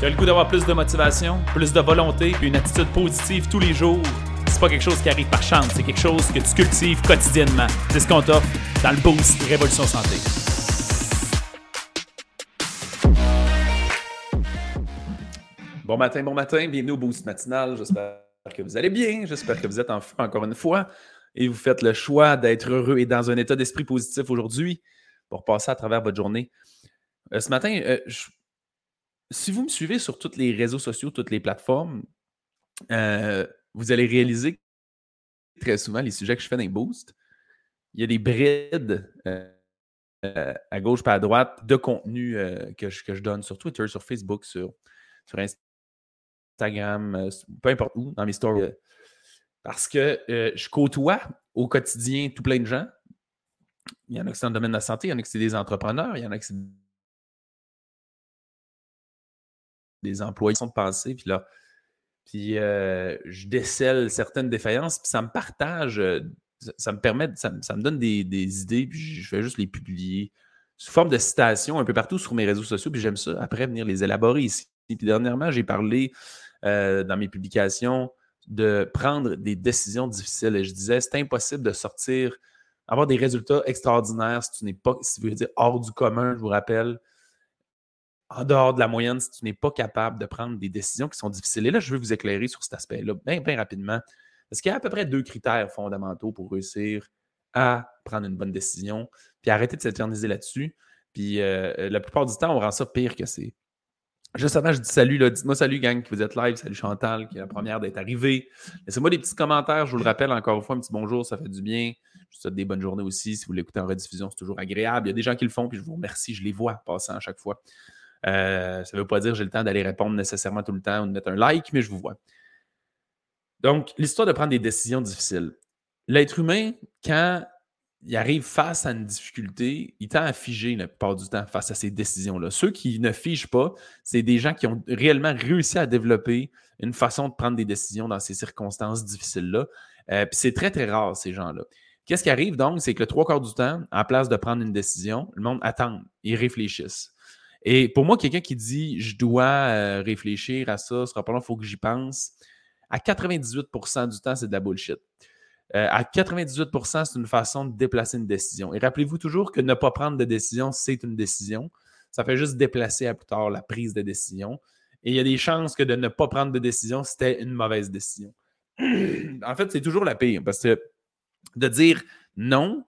Tu as le goût d'avoir plus de motivation, plus de volonté, puis une attitude positive tous les jours? C'est pas quelque chose qui arrive par chance, c'est quelque chose que tu cultives quotidiennement. C'est ce qu'on t'offre dans le Boost Révolution Santé. Bon matin, bon matin, bienvenue au Boost Matinal. J'espère que vous allez bien, j'espère que vous êtes en feu encore une fois et vous faites le choix d'être heureux et dans un état d'esprit positif aujourd'hui pour passer à travers votre journée. Euh, ce matin, euh, je si vous me suivez sur tous les réseaux sociaux, toutes les plateformes, euh, vous allez réaliser très souvent les sujets que je fais dans les boosts, il y a des brides euh, euh, à gauche pas à droite de contenu que, je, que, je, donne sur Twitter, sur Facebook, sur, sur Instagram, peu importe où, dans mes stories. Parce que je côtoie au quotidien tout plein de gens. Il y en a qui sont dans le domaine de la santé, il y en a qui sont des entrepreneurs, il y en a qui sont des employés sont penser, puis là, puis euh, je décèle certaines défaillances, puis ça me partage, euh, ça, me permet, ça, me donne des, idées, puis je vais juste les publier sous forme de citations un peu partout sur mes réseaux sociaux, puis j'aime ça après venir les élaborer ici. Puis dernièrement, j'ai parlé euh, dans mes publications de prendre des décisions difficiles et je disais, c'est impossible de sortir, avoir des résultats extraordinaires si tu n'es pas, si tu veux dire hors du commun, je vous rappelle, en dehors de la moyenne si tu n'es pas capable de prendre des décisions qui sont difficiles. Et là, je veux vous éclairer sur cet aspect-là bien, bien rapidement. Parce qu'il y a à peu près deux critères fondamentaux pour réussir à prendre une bonne décision, puis arrêter de s'éterniser là-dessus. Puis euh, la plupart du temps, on rend ça pire que c'est. Juste avant, je dis salut, dites-moi salut, gang, que vous êtes live. Salut Chantal, qui est la première d'être arrivée. Laissez-moi des petits commentaires, je vous le rappelle encore une fois, un petit bonjour, ça fait du bien. Je vous souhaite des bonnes journées aussi. Si vous l'écoutez en rediffusion, c'est toujours agréable. Il y a des gens qui le font, puis je vous remercie, je les vois passant à chaque fois. Euh, ça ne veut pas dire que j'ai le temps d'aller répondre nécessairement tout le temps ou de mettre un like, mais je vous vois. Donc, l'histoire de prendre des décisions difficiles. L'être humain, quand il arrive face à une difficulté, il tend à figer la plupart du temps face à ces décisions-là. Ceux qui ne figent pas, c'est des gens qui ont réellement réussi à développer une façon de prendre des décisions dans ces circonstances difficiles-là. Euh, puis c'est très, très rare, ces gens-là. Qu'est-ce qui arrive donc? C'est que le trois quarts du temps, en place de prendre une décision, le monde attend, ils réfléchissent. Et pour moi, quelqu'un qui dit je dois euh, réfléchir à ça, ce long, il faut que j'y pense, à 98% du temps, c'est de la bullshit. Euh, à 98% c'est une façon de déplacer une décision. Et rappelez-vous toujours que ne pas prendre de décision, c'est une décision. Ça fait juste déplacer à plus tard la prise de décision. Et il y a des chances que de ne pas prendre de décision, c'était une mauvaise décision. en fait, c'est toujours la pire parce que de dire non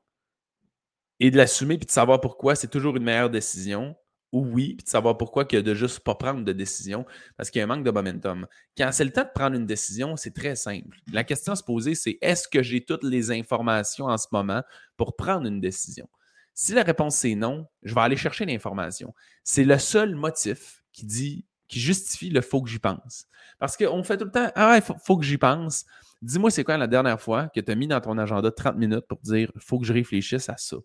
et de l'assumer puis de savoir pourquoi, c'est toujours une meilleure décision oui, puis de savoir pourquoi que de juste pas prendre de décision, parce qu'il y a un manque de momentum. Quand c'est le temps de prendre une décision, c'est très simple. La question à se poser, c'est est-ce que j'ai toutes les informations en ce moment pour prendre une décision? Si la réponse c'est non, je vais aller chercher l'information. C'est le seul motif qui dit, qui justifie le faut que j'y pense. Parce qu'on fait tout le temps, ah faut, faut que j'y pense. Dis-moi, c'est quoi la dernière fois que tu as mis dans ton agenda 30 minutes pour dire, faut que je réfléchisse à ça?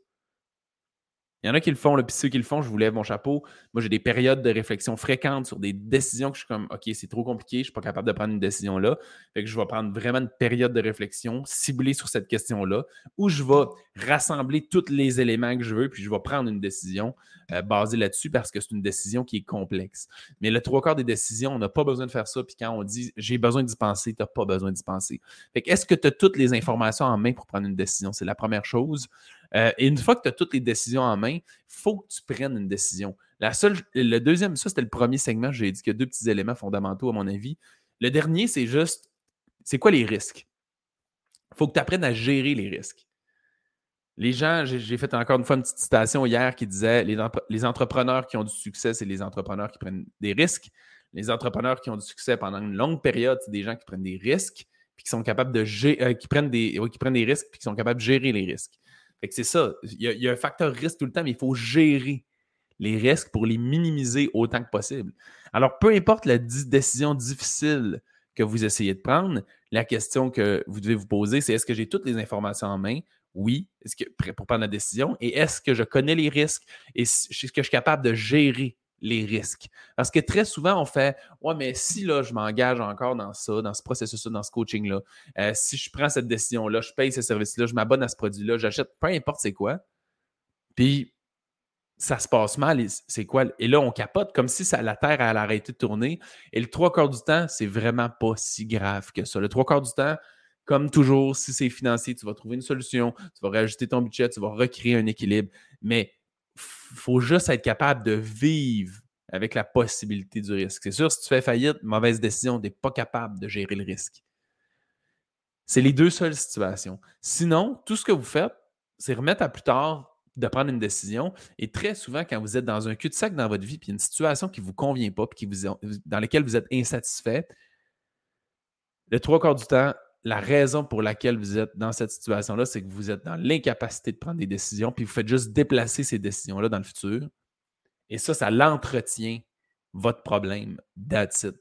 Il y en a qui le font, puis ceux qui le font, je vous lève mon chapeau. Moi, j'ai des périodes de réflexion fréquentes sur des décisions que je suis comme, OK, c'est trop compliqué, je ne suis pas capable de prendre une décision là. Fait que je vais prendre vraiment une période de réflexion ciblée sur cette question-là, où je vais rassembler tous les éléments que je veux, puis je vais prendre une décision euh, basée là-dessus parce que c'est une décision qui est complexe. Mais le trois quarts des décisions, on n'a pas besoin de faire ça. Puis quand on dit j'ai besoin d'y penser, tu n'as pas besoin d'y penser. Fait que est-ce que tu as toutes les informations en main pour prendre une décision? C'est la première chose. Euh, et une fois que tu as toutes les décisions en main, il faut que tu prennes une décision. La seule, le deuxième, ça c'était le premier segment, j'ai dit qu'il y a deux petits éléments fondamentaux à mon avis. Le dernier, c'est juste, c'est quoi les risques? Il faut que tu apprennes à gérer les risques. Les gens, j'ai fait encore une fois une petite citation hier qui disait les, les entrepreneurs qui ont du succès, c'est les entrepreneurs qui prennent des risques. Les entrepreneurs qui ont du succès pendant une longue période, c'est des gens qui prennent des risques puis qui sont capables de gérer, euh, qui prennent des, qui prennent des risques puis qui sont capables de gérer les risques c'est ça. Il y, a, un facteur risque tout le temps, mais il faut gérer les risques pour les minimiser autant que possible. Alors, peu importe la décision difficile que vous essayez de prendre, la question que vous devez vous poser, c'est est-ce que j'ai toutes les informations en main? Oui, est-ce que pour prendre la décision? Et est-ce que je connais les risques? Et est-ce que je suis capable de gérer les risques. Parce que très souvent, on fait Ouais, mais si là, je m'engage encore dans ça, dans ce processus-là, dans ce coaching-là, euh, si je prends cette décision-là, je paye ce service-là, je m'abonne à ce produit-là, j'achète peu importe c'est quoi. Puis ça se passe mal, c'est quoi? Et là, on capote comme si ça, la Terre allait arrêter de tourner. Et le trois quarts du temps, c'est vraiment pas si grave que ça. Le trois quarts du temps, comme toujours, si c'est financier, tu vas trouver une solution, tu vas réajuster ton budget, tu vas recréer un équilibre. Mais faut juste être capable de vivre avec la possibilité du risque. C'est sûr, si tu fais faillite, mauvaise décision, tu n'es pas capable de gérer le risque. C'est les deux seules situations. Sinon, tout ce que vous faites, c'est remettre à plus tard de prendre une décision. Et très souvent, quand vous êtes dans un cul-de-sac dans votre vie, puis une situation qui ne vous convient pas, puis dans laquelle vous êtes insatisfait, le trois quarts du temps, la raison pour laquelle vous êtes dans cette situation-là, c'est que vous êtes dans l'incapacité de prendre des décisions, puis vous faites juste déplacer ces décisions-là dans le futur. Et ça, ça l'entretient votre problème. That's it.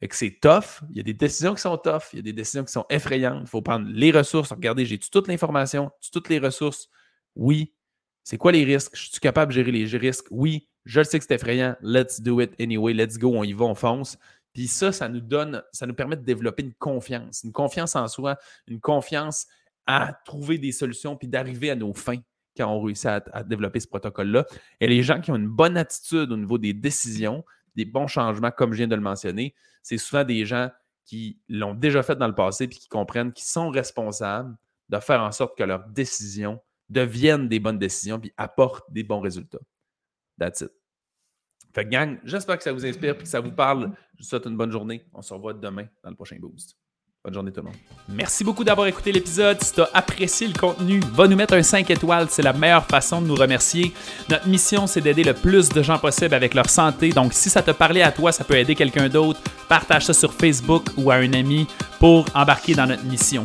que c'est tough. Il y a des décisions qui sont tough. Il y a des décisions qui sont effrayantes. Il faut prendre les ressources. Regardez, j'ai toute l'information, toutes les ressources? Oui. C'est quoi les risques? Je suis capable de gérer les risques? Oui. Je le sais que c'est effrayant. Let's do it anyway. Let's go. On y va, on fonce. Puis ça, ça nous donne, ça nous permet de développer une confiance, une confiance en soi, une confiance à trouver des solutions puis d'arriver à nos fins quand on réussit à, développer ce protocole-là. Et les gens qui ont une bonne attitude au niveau des décisions, des bons changements, comme je viens de le mentionner, c'est souvent des gens qui l'ont déjà fait dans le passé puis qui comprennent qu'ils sont responsables de faire en sorte que leurs décisions deviennent des bonnes décisions puis apportent des bons résultats. That's it. Fait que gang, j'espère que ça vous inspire et que ça vous parle. Je vous souhaite une bonne journée. On se revoit demain dans le prochain Boost. Bonne journée tout le monde. Merci beaucoup d'avoir écouté l'épisode. Si tu as apprécié le contenu, va nous mettre un 5 étoiles. C'est la meilleure façon de nous remercier. Notre mission, c'est d'aider le plus de gens possible avec leur santé. Donc, si ça te parlait à toi, ça peut aider quelqu'un d'autre. Partage ça sur Facebook ou à un ami pour embarquer dans notre mission.